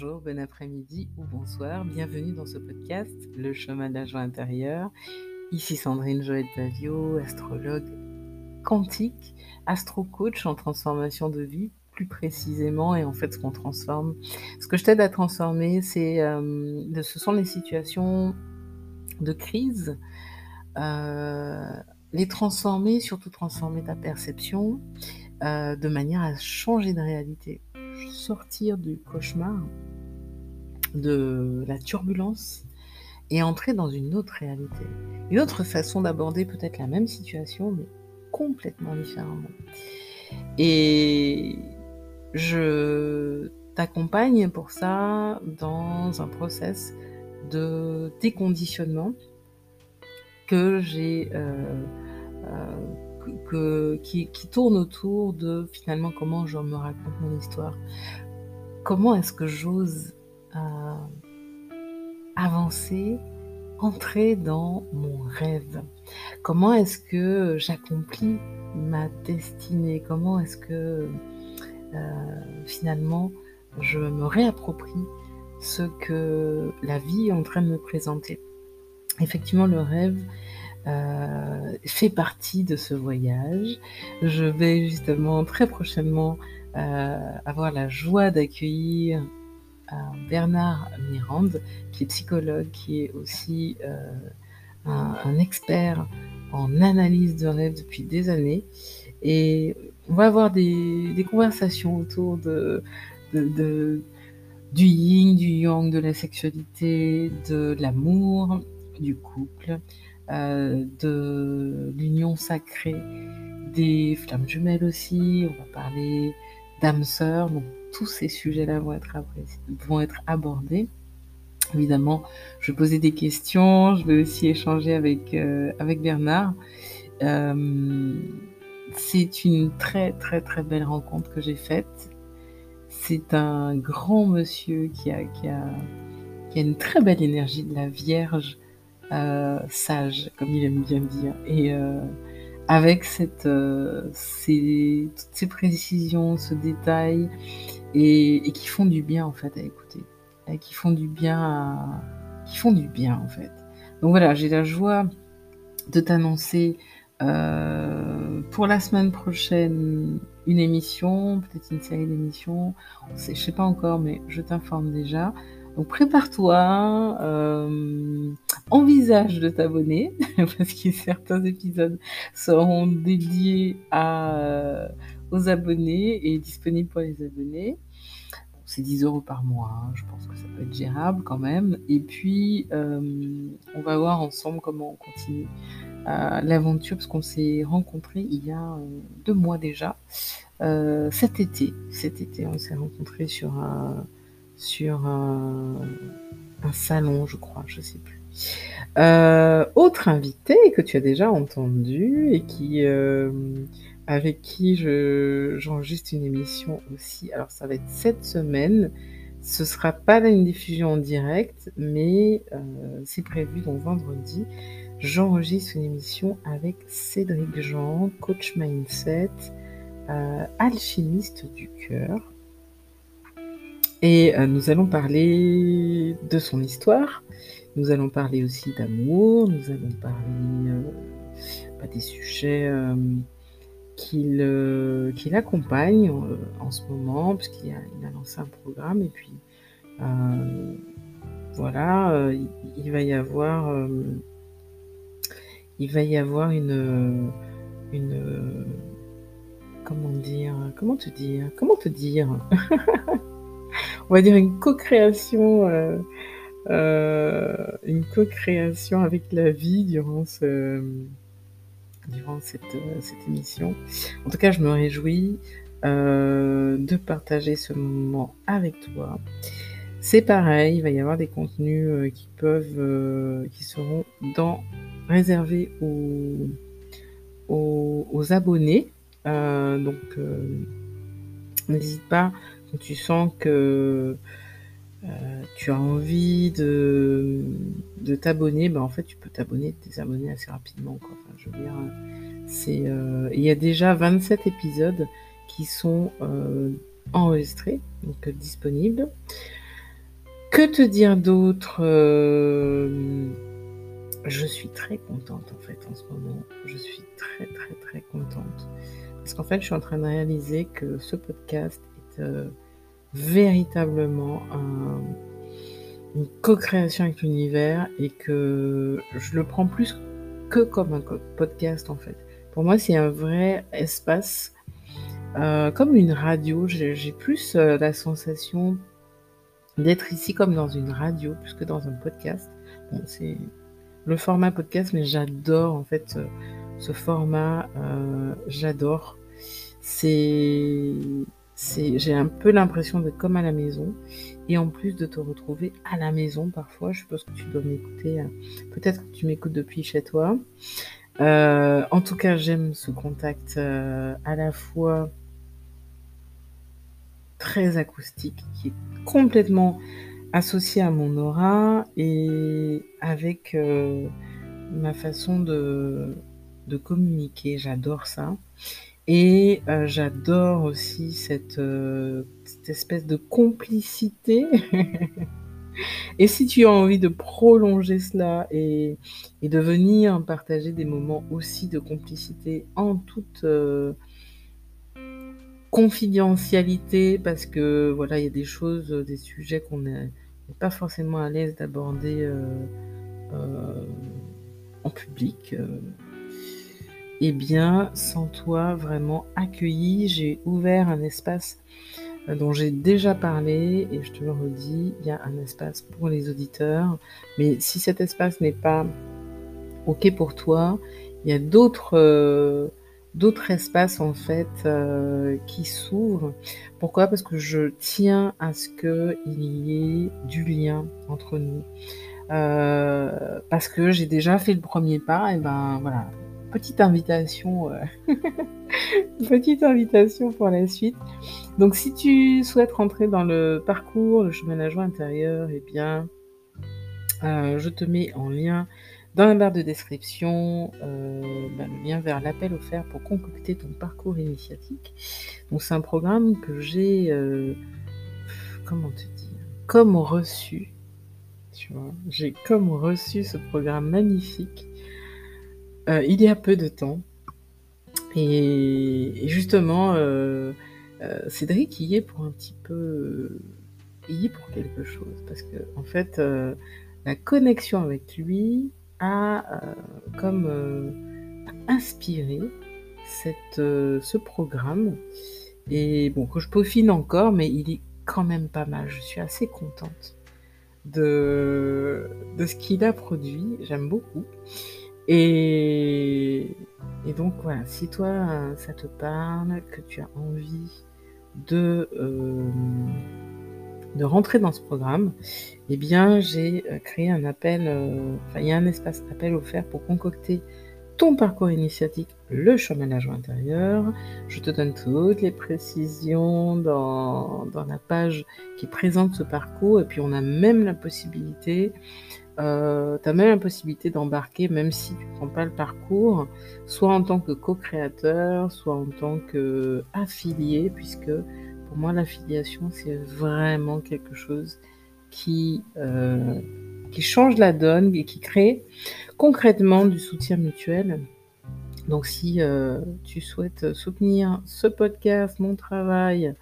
bonjour, bon après-midi ou bonsoir. Bienvenue dans ce podcast, Le chemin de la joie intérieure. Ici Sandrine Joël Pavio, astrologue quantique, astro-coach en transformation de vie, plus précisément. Et en fait, ce qu'on transforme, ce que je t'aide à transformer, c'est, euh, ce sont les situations de crise. Euh, les transformer, surtout transformer ta perception euh, de manière à changer de réalité sortir du cauchemar, de la turbulence et entrer dans une autre réalité. Une autre façon d'aborder peut-être la même situation, mais complètement différemment. Et je t'accompagne pour ça dans un process de déconditionnement que j'ai euh, euh, qui, tourne autour de finalement comment je me raconte mon histoire, comment est-ce que j'ose avancer, entrer dans mon rêve. Comment est-ce que j'accomplis ma destinée? Comment est-ce que euh, finalement je me réapproprie ce que la vie est en train de me présenter? Effectivement, le rêve euh, fait partie de ce voyage. Je vais justement très prochainement euh, avoir la joie d'accueillir Bernard Mirande, qui est psychologue, qui est aussi euh, un, expert en analyse de rêve depuis des années. Et on va avoir des, conversations autour du yin, du yang, de la sexualité, de l'amour, du couple, de l'union sacrée, des flammes jumelles aussi. On va parler d'âme sœur. Donc tous ces sujets-là vont être, vont être abordés. Évidemment, je vais poser des questions, je vais aussi échanger avec, euh, avec Bernard. Euh, c'est une très très très belle rencontre que j'ai faite. C'est un grand monsieur qui a, qui a, une très belle énergie de la Vierge euh, sage, comme il aime bien dire. Et avec cette, euh, ces, toutes ces précisions, ce détail, et, et, qui font du bien en fait à écouter, et qui font du bien, à, qui font du bien en fait. Donc voilà, j'ai la joie de t'annoncer euh, pour la semaine prochaine une émission, peut-être une série d'émissions, je sais pas encore, mais je t'informe déjà. Donc prépare-toi, euh, envisage de t'abonner, parce que certains épisodes seront dédiés euh, aux abonnés et disponibles pour les abonnés. c'est 10 euros par mois, hein, je pense que ça peut être gérable quand même. Et puis, euh, on va voir ensemble comment on continue l'aventure, parce qu'on s'est rencontrés il y a deux mois déjà, cet été. Cet été, on s'est rencontrés sur un sur un, salon, je crois, je sais plus. Euh, autre invité que tu as déjà entendu et qui euh, avec qui je j'enregistre une émission aussi. Alors ça va être cette semaine. Ce sera pas une diffusion en direct, mais euh, c'est prévu donc vendredi. J'enregistre une émission avec Cédric Jean, coach mindset, alchimiste du cœur. Et euh, nous allons parler de son histoire, nous allons parler aussi d'amour, nous allons parler euh, bah, des sujets euh, qu'il accompagne en ce moment, puisqu'il a, il a lancé un programme, et puis voilà, il, va y avoir il va y avoir une une comment dire comment te dire comment te dire? on va dire une co-création, euh, euh, une co-création avec la vie durant ce, durant cette, cette émission. En tout cas, je me réjouis euh, de partager ce moment avec toi. C'est pareil, il va y avoir des contenus qui peuvent, qui seront réservés aux, aux, abonnés. donc, n'hésite pas tu sens que euh, tu as envie de, de t'abonner, ben en fait tu peux t'abonner, désabonner assez rapidement. Enfin, je veux dire, c'est, euh, il y a déjà 27 épisodes qui sont euh, enregistrés, donc disponibles. Que te dire d'autre Je suis très contente en fait en ce moment. Je suis très très très contente. Parce qu'en fait, je suis en train de réaliser que ce podcast euh, véritablement une co-création avec l'univers et que je le prends plus que comme un podcast en fait. Pour moi, c'est un vrai espace, euh, comme une radio. J'ai plus euh, la sensation d'être ici comme dans une radio plus que dans un podcast. c'est le format podcast, mais j'adore en fait ce, format. J'adore. C'est, c'est, j'ai un peu l'impression d'être comme à la maison et en plus de te retrouver à la maison parfois. Je suppose que tu dois m'écouter. Peut-être que tu m'écoutes depuis chez toi. Euh, en tout cas, j'aime ce contact euh, à la fois très acoustique, qui est complètement associé à mon aura et avec euh, ma façon de communiquer. J'adore ça. Et j'adore aussi cette, cette espèce de complicité Et si tu as envie de prolonger cela et, de venir partager des moments aussi de complicité en toute euh, confidentialité, parce que voilà, il y a des choses, des sujets qu'on n'est pas forcément à l'aise d'aborder euh, euh, en public. Eh bien, sans toi vraiment accueilli, j'ai ouvert un espace euh, dont j'ai déjà parlé et je te le redis, il y a un espace pour les auditeurs. Mais si cet espace n'est pas OK pour toi, il y a d'autres euh, espaces en fait euh, qui s'ouvrent. Pourquoi? Parce que je tiens à ce qu'il y ait du lien entre nous. parce que j'ai déjà fait le premier pas, et ben voilà, petite invitation, petite invitation pour la suite. Donc si tu souhaites rentrer dans le parcours, le chemin joie intérieur, eh bien, euh, je te mets en lien dans la barre de description euh, bah, le lien vers l'appel offert pour concocter ton parcours initiatique. Donc c'est un programme que j'ai, euh, comment te dire, comme reçu. Tu vois, j'ai comme reçu ce programme magnifique il y a peu de temps. Et, justement, euh, Cédric y est pour un petit peu, y est pour quelque chose parce que en fait, euh, la connexion avec lui a euh, comme inspiré ce programme et bon que je peaufine encore, mais il est quand même pas mal. Je suis assez contente de ce qu'il a produit. J'aime beaucoup. Et, donc voilà, si toi ça te parle, que tu as envie de, euh, de rentrer dans ce programme, eh bien, j'ai euh, créé un appel, euh, il y a un espace appel offert pour concocter ton parcours initiatique, le joie intérieur. Je te donne toutes les précisions dans, dans, la page qui présente ce parcours et puis on a même la possibilité euh, tu as même la possibilité d'embarquer, même si tu ne prends pas le parcours, soit en tant que co-créateur, soit en tant qu'affilié, puisque pour moi l'affiliation c'est vraiment quelque chose qui, euh, qui change la donne et qui crée concrètement du soutien mutuel. Donc si euh, tu souhaites soutenir ce podcast, mon travail,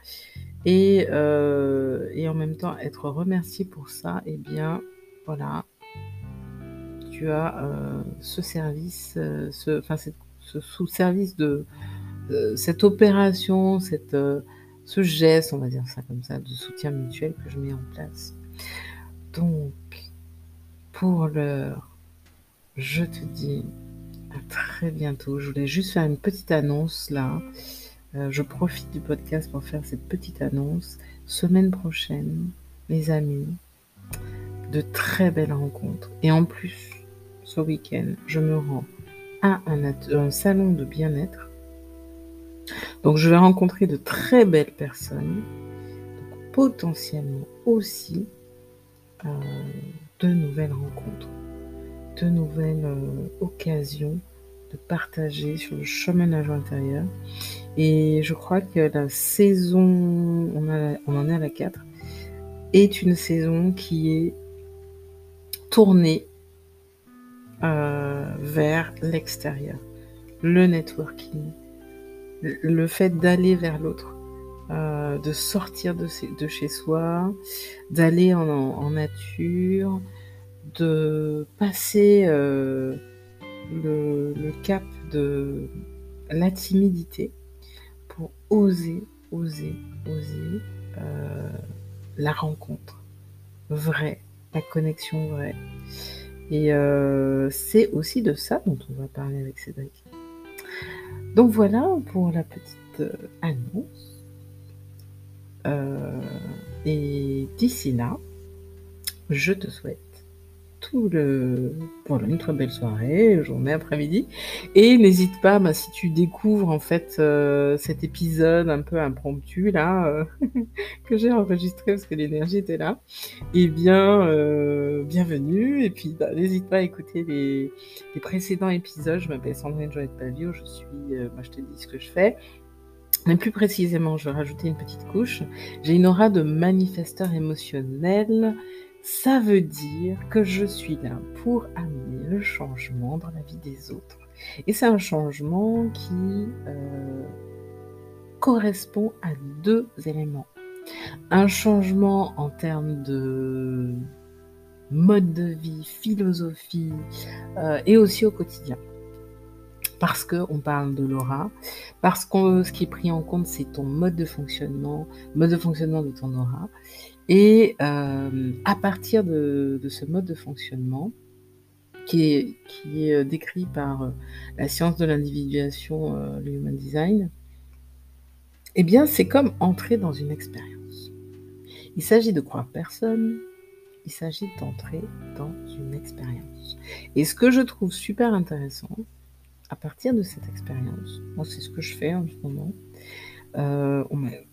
et, euh, et en même temps être remercié pour ça, eh bien voilà, tu as euh, ce service, euh, ce, enfin, ce sous-service de euh, cette opération, cette, ce geste, on va dire ça comme ça, de soutien mutuel que je mets en place. Donc, pour l'heure, je te dis à très bientôt. Je voulais juste faire une petite annonce là. je profite du podcast pour faire cette petite annonce. Semaine prochaine, mes amis, de très belles rencontres. Et en plus, ce week-end, je me rends à un, salon de bien-être. Donc je vais rencontrer de très belles personnes, potentiellement aussi euh, de nouvelles rencontres, de nouvelles euh, occasions de partager sur le chemin cheminage intérieur. Et je crois que la saison, on, on en est à la 4, est une saison qui est tournée euh, vers l'extérieur. Le networking, le fait d'aller vers l'autre, euh, de sortir de, chez soi, d'aller en, nature, de passer euh, le, cap de la timidité pour oser, oser, oser la rencontre. Vraie, la connexion vraie. Et euh, c'est aussi de ça dont on va parler avec Cédric. Donc voilà pour la petite euh, annonce. Euh, et d'ici là, je te souhaite une très belle soirée, journée, après-midi. Et n'hésite pas, bah, si tu découvres en fait euh, cet épisode un peu impromptu là euh, que j'ai enregistré parce que l'énergie était là, eh bien euh, bienvenue. Et puis bah, n'hésite pas à écouter les, précédents épisodes. Je m'appelle Sandrine Joëtte Pavio, je suis, bah, je te dis ce que je fais. Mais plus précisément, je vais rajouter une petite couche. J'ai une aura de manifesteur émotionnel ça veut dire que je suis là pour amener le changement dans la vie des autres. Et c'est un changement qui euh, correspond à deux éléments. Un changement en termes de mode de vie, philosophie euh, et aussi au quotidien. Parce qu'on parle de l'aura, parce que ce qui est pris en compte, c'est ton mode de fonctionnement, mode de fonctionnement de ton aura. Et euh, à partir de, ce mode de fonctionnement, qui est, euh, décrit par euh, la science de l'individuation, le human design, eh bien, c'est comme entrer dans une expérience. Il s'agit de croire personne, il s'agit d'entrer dans une expérience. Et ce que je trouve super intéressant, à partir de cette expérience, moi c'est ce que je fais en ce moment,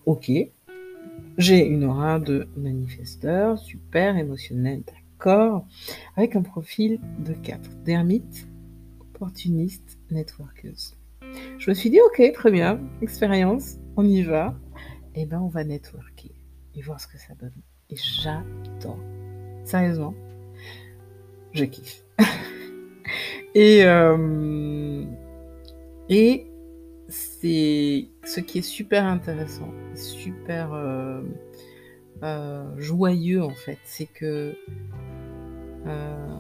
ok, j'ai une aura de manifesteur, super émotionnel, d'accord, avec un profil de 4, d'ermite, opportuniste, networkeuse. Je me suis dit, ok, très bien, expérience, on y va. Et eh ben, on va networker et voir ce que ça donne. Et j'adore. Sérieusement, je kiffe. et, euh, et c'est ce qui est super intéressant, super euh, euh, joyeux en fait, c'est que euh,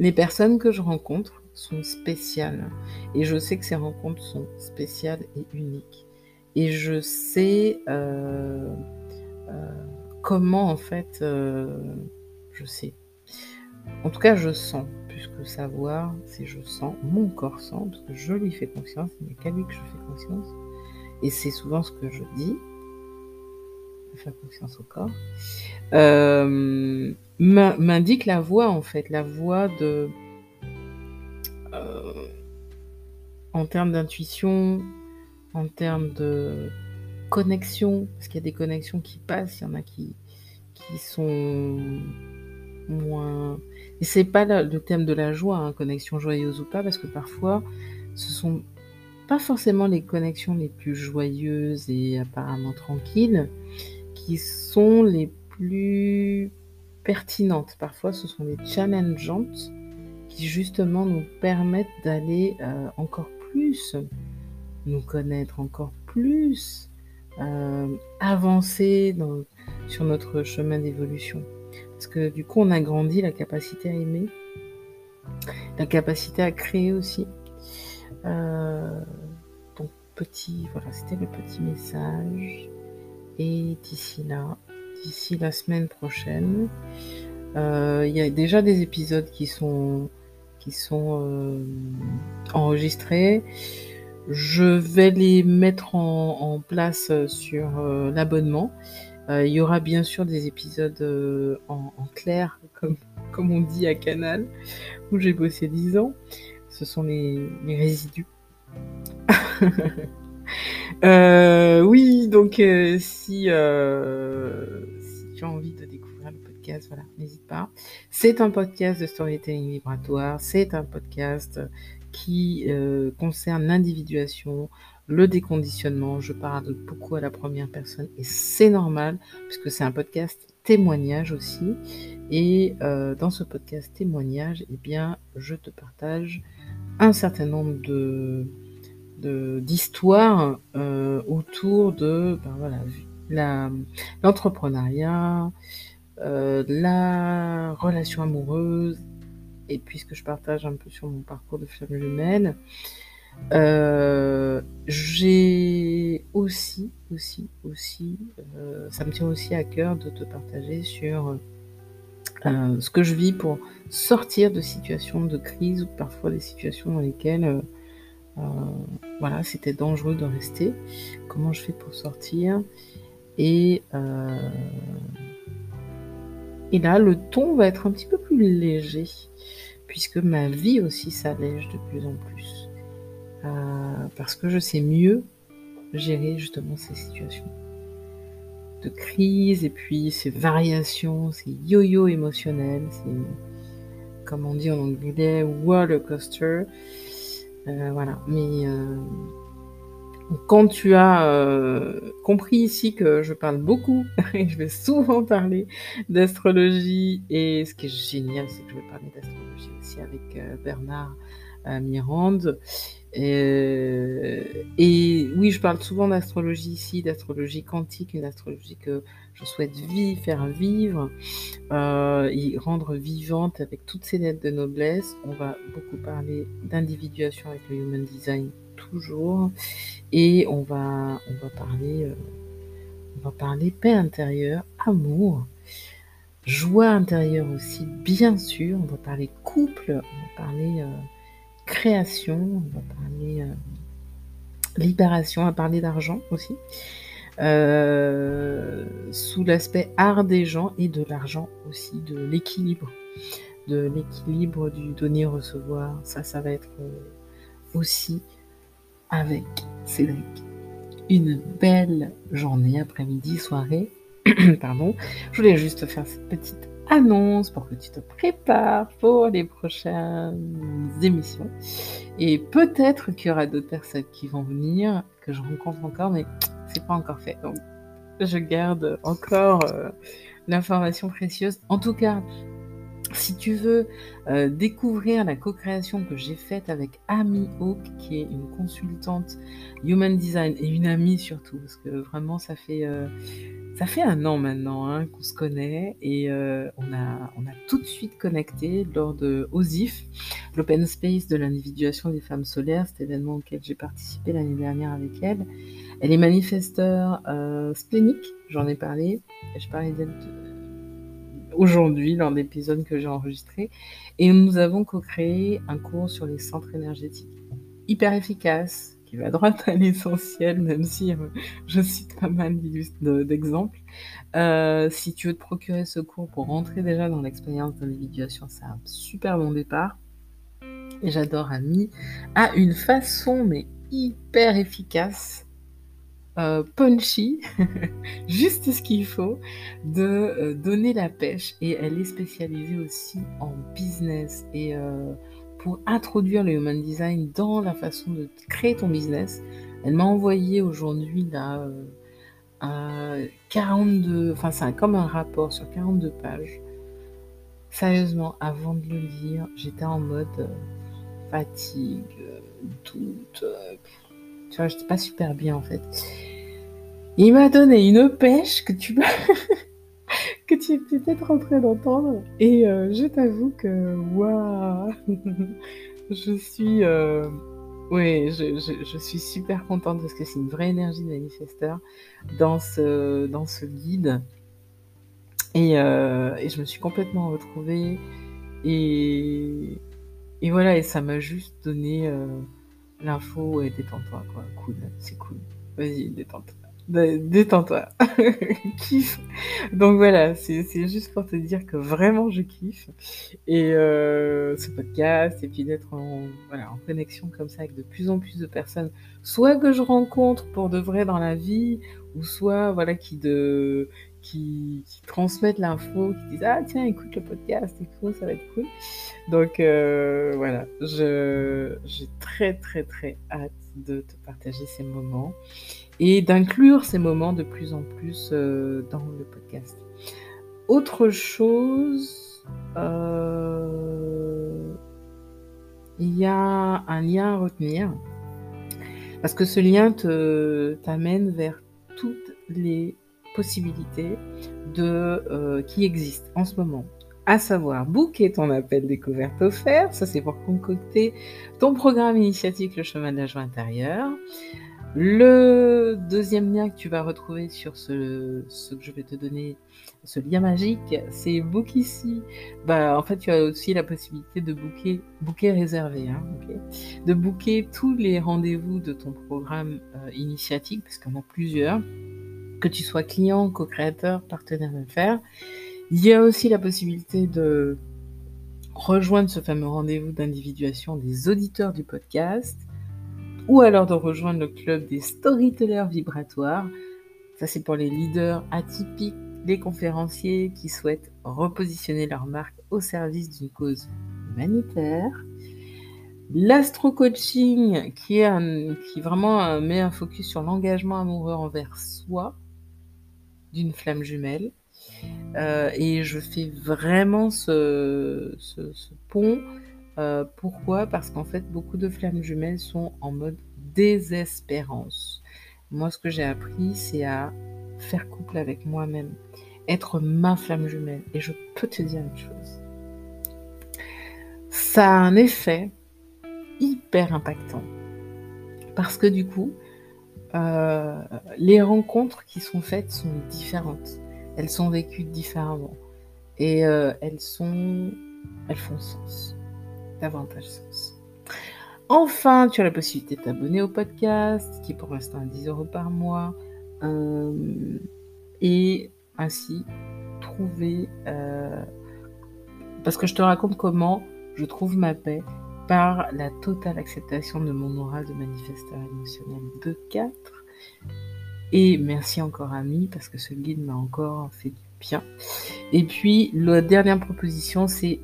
les personnes que je rencontre sont spéciales. Et je sais que ces rencontres sont spéciales et uniques. Et je sais comment en fait je sais. En tout cas je sens que savoir, c'est je sens, mon corps sent, parce que je lui fais confiance, il n'y a qu'à lui que je fais confiance. Et c'est souvent ce que je dis, faire confiance au corps, euh, m'indique la voix en fait, la voix de... Euh, en termes d'intuition, en termes de connexion, parce qu'il y a des connexions qui passent, il y en a qui, qui sont moins et c'est pas le thème de la joie, hein, connexion joyeuse ou pas, parce que parfois, ce sont pas forcément les connexions les plus joyeuses et apparemment tranquilles qui sont les plus pertinentes. Parfois, ce sont les challengeantes qui justement nous permettent d'aller euh, encore plus nous connaître, encore plus euh, avancer sur notre chemin d'évolution. Parce que du coup, on a grandi la capacité à aimer, la capacité à créer aussi. Euh, donc, petit, voilà, c'était le petit message. Et d'ici là, d'ici la semaine prochaine, euh, il y a déjà des épisodes qui sont, qui sont euh, enregistrés. Je vais les mettre en place sur l'abonnement. Euh, il y aura bien sûr des épisodes euh, en, clair, comme, comme on dit à Canal, où j'ai bossé 10 ans. Ce sont les, résidus. Euh, oui, donc si, si tu as envie de découvrir le podcast, voilà, n'hésite pas. C'est un podcast de storytelling vibratoire, c'est un podcast qui concerne l'individuation, le déconditionnement. Je parle beaucoup à la première personne et c'est normal puisque c'est un podcast témoignage aussi. Et euh, dans ce podcast témoignage, eh bien, je te partage un certain nombre de d'histoires euh, autour de ben l'entrepreneuriat, euh, la relation amoureuse, et puisque je partage un peu sur mon parcours de femme humaine, euh, j'ai aussi, aussi, aussi, euh, ça me tient aussi à cœur de te partager sur euh, ce que je vis pour sortir de situations de crise ou parfois des situations dans lesquelles, voilà, c'était dangereux de rester. Comment je fais pour sortir? Et et là, le ton va être un petit peu plus léger, puisque ma vie aussi s'allège de plus en plus. Euh, parce que je sais mieux gérer justement ces situations de crise et puis ces variations, ces yo-yo émotionnels, c'est comme on dit en anglais roller coaster. Euh, voilà, mais euh, quand tu as compris ici que je parle beaucoup et je vais souvent parler d'astrologie et ce qui est génial, c'est que je vais parler d'astrologie aussi avec Bernard Mirande euh, et oui, je parle souvent d'astrologie ici, d'astrologie quantique, une astrologie que je souhaite vivre, faire vivre euh, et rendre vivante avec toutes ces lettres de noblesse. On va beaucoup parler d'individuation avec le Human Design toujours, et on va on va parler euh, on va parler paix intérieure, amour, joie intérieure aussi, bien sûr. On va parler couple, on va parler création, on va parler euh, libération, on va parler d'argent aussi, euh, sous l'aspect art des gens et de l'argent aussi, de l'équilibre, de l'équilibre du donner-recevoir. Ça, ça va être euh, aussi avec Cédric. Une belle journée, après-midi, soirée. Pardon. Je voulais juste faire cette petite annonce pour que tu te prépares pour les prochaines émissions. Et peut-être qu'il y aura d'autres personnes qui vont venir, que je rencontre encore, mais c'est pas encore fait. Donc, je garde encore euh, l'information précieuse. En tout cas, si tu veux euh, découvrir la co-création que j'ai faite avec Amy Hawk, qui est une consultante Human Design et une amie surtout, parce que vraiment ça fait euh, ça fait un an maintenant hein, qu'on se connaît et euh, on, a, on a tout de suite connecté lors de OSIF, l'Open Space de l'individuation des femmes solaires, cet événement auquel j'ai participé l'année dernière avec elle. Elle est manifesteur euh, splénique, j'en ai parlé, je parlais d'elle aujourd'hui dans l'épisode que j'ai enregistré, et nous avons co-créé un cours sur les centres énergétiques hyper efficace, qui va droit à l'essentiel, même si euh, je cite pas mal d'exemples. Euh, si tu veux te procurer ce cours pour rentrer déjà dans l'expérience d'individuation, c'est un super bon départ. Et j'adore Ami a une façon mais hyper efficace, euh, punchy, juste ce qu'il faut, de donner la pêche. Et elle est spécialisée aussi en business et pour introduire le human design dans la façon de créer ton business. Elle m'a envoyé aujourd'hui là euh, 42, enfin c'est comme un rapport sur 42 pages. Sérieusement, avant de le lire, j'étais en mode euh, fatigue, doute. Euh, tu vois, j'étais pas super bien en fait. Il m'a donné une pêche que tu que tu es peut-être en train d'entendre. Et euh, je t'avoue que, waouh, je suis, euh, ouais, je, suis super contente parce que c'est une vraie énergie de manifesteur dans ce, dans ce guide. Et, euh, et je me suis complètement retrouvée. Et, et voilà, et ça m'a juste donné l'info, ouais, détends-toi, quoi, cool, c'est cool. Vas-y, détends-toi. Détends-toi. kiffe. Donc voilà, c'est juste pour te dire que vraiment je kiffe. Et euh, ce podcast, et puis d'être en, voilà, en connexion comme ça avec de plus en plus de personnes, soit que je rencontre pour de vrai dans la vie, ou soit voilà qui de qui, transmettent l'info, qui disent Ah, tiens, écoute le podcast, ça va être cool. Donc euh, voilà, j'ai très, très, très hâte de te partager ces moments et d'inclure ces moments de plus en plus euh, dans le podcast. Autre chose, euh, il y a un lien à retenir parce que ce lien t'amène vers toutes les possibilités de, euh, qui existent en ce moment. À savoir, booker ton appel découverte offert, ça c'est pour concocter ton programme initiatique Le chemin de la joie. Le deuxième lien que tu vas retrouver sur ce, ce que je vais te donner, ce lien magique, c'est Book ici. Bah, en fait, tu as aussi la possibilité de booker, booker réservé, hein, de booker tous les rendez-vous de ton programme euh, initiatique, parce qu'on a plusieurs, que tu sois client, co-créateur, partenaire d'affaires. Il y a aussi la possibilité de rejoindre ce fameux rendez-vous d'individuation des auditeurs du podcast ou alors de rejoindre le club des storytellers vibratoires. Ça, c'est pour les leaders atypiques, les conférenciers qui souhaitent repositionner leur marque au service d'une cause humanitaire. L'astro-coaching qui, qui vraiment met un focus sur l'engagement amoureux envers soi d'une flamme jumelle. Euh, et je fais vraiment ce, pont euh, pourquoi? Parce qu'en fait, beaucoup de flammes jumelles sont en mode désespérance. Moi, ce que j'ai appris, c'est à faire couple avec moi-même, être ma flamme jumelle. Et je peux te dire une chose. Ça a un effet hyper impactant. Parce que du coup, euh, les rencontres qui sont faites sont différentes. Elles sont vécues différemment. Et euh, elles sont. Elles font sens davantage sens. Enfin, tu as la possibilité de t'abonner au podcast, qui est pour l'instant à 10 euros par mois, euh, et ainsi trouver... Parce que je te raconte comment je trouve ma paix par la totale acceptation de mon aura de manifesteur émotionnel de 4. Et merci encore ami, parce que ce guide m'a encore fait du bien. Et puis, la dernière proposition, c'est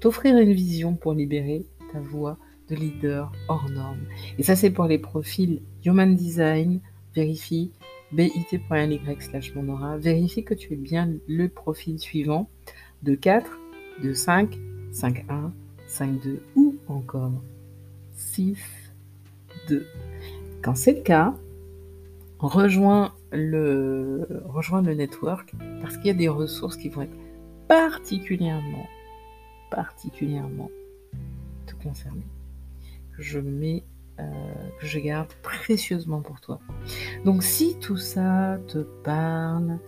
t'offrir une vision pour libérer ta voix de leader hors norme. Et ça, c'est pour les profils Human Design. Vérifie bit.ly slash monora. Vérifie que tu es bien le profil suivant de 4, de 5, 5, 1, 5, 2 ou encore 6, 2. Quand c'est le cas, rejoins le, network parce qu'il y a des ressources qui vont être particulièrement particulièrement te concerner, je mets, euh, que je garde précieusement pour toi. Donc si tout ça te parle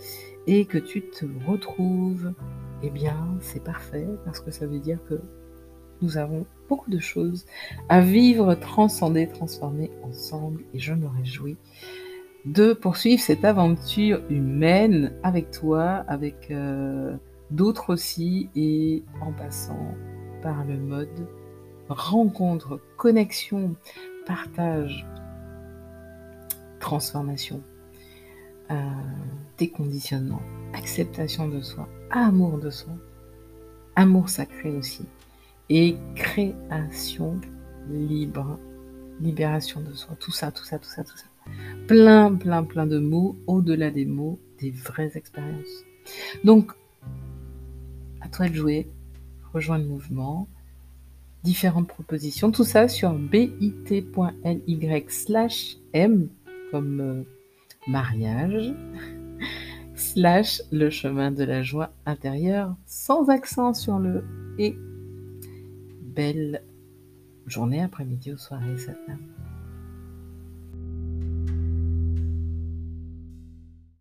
et que tu te retrouves, eh bien c'est parfait parce que ça veut dire que nous avons beaucoup de choses à vivre, transcender, transformer ensemble. Et je me réjouis de poursuivre cette aventure humaine avec toi, avec euh, d'autres aussi, et en passant par le mode rencontre, connexion, partage, transformation, euh, déconditionnement, acceptation de soi, amour de soi, amour sacré aussi, et création libre, libération de soi, tout ça, tout ça, tout ça, tout ça. Plein, plein, plein de mots, au-delà des mots, des vraies expériences. Donc, toi de jouer, rejoins le mouvement, différentes propositions, tout ça sur bit.ly slash m comme euh, mariage slash le chemin de la joie intérieure sans accent sur le et. Belle journée, après-midi ou soirée,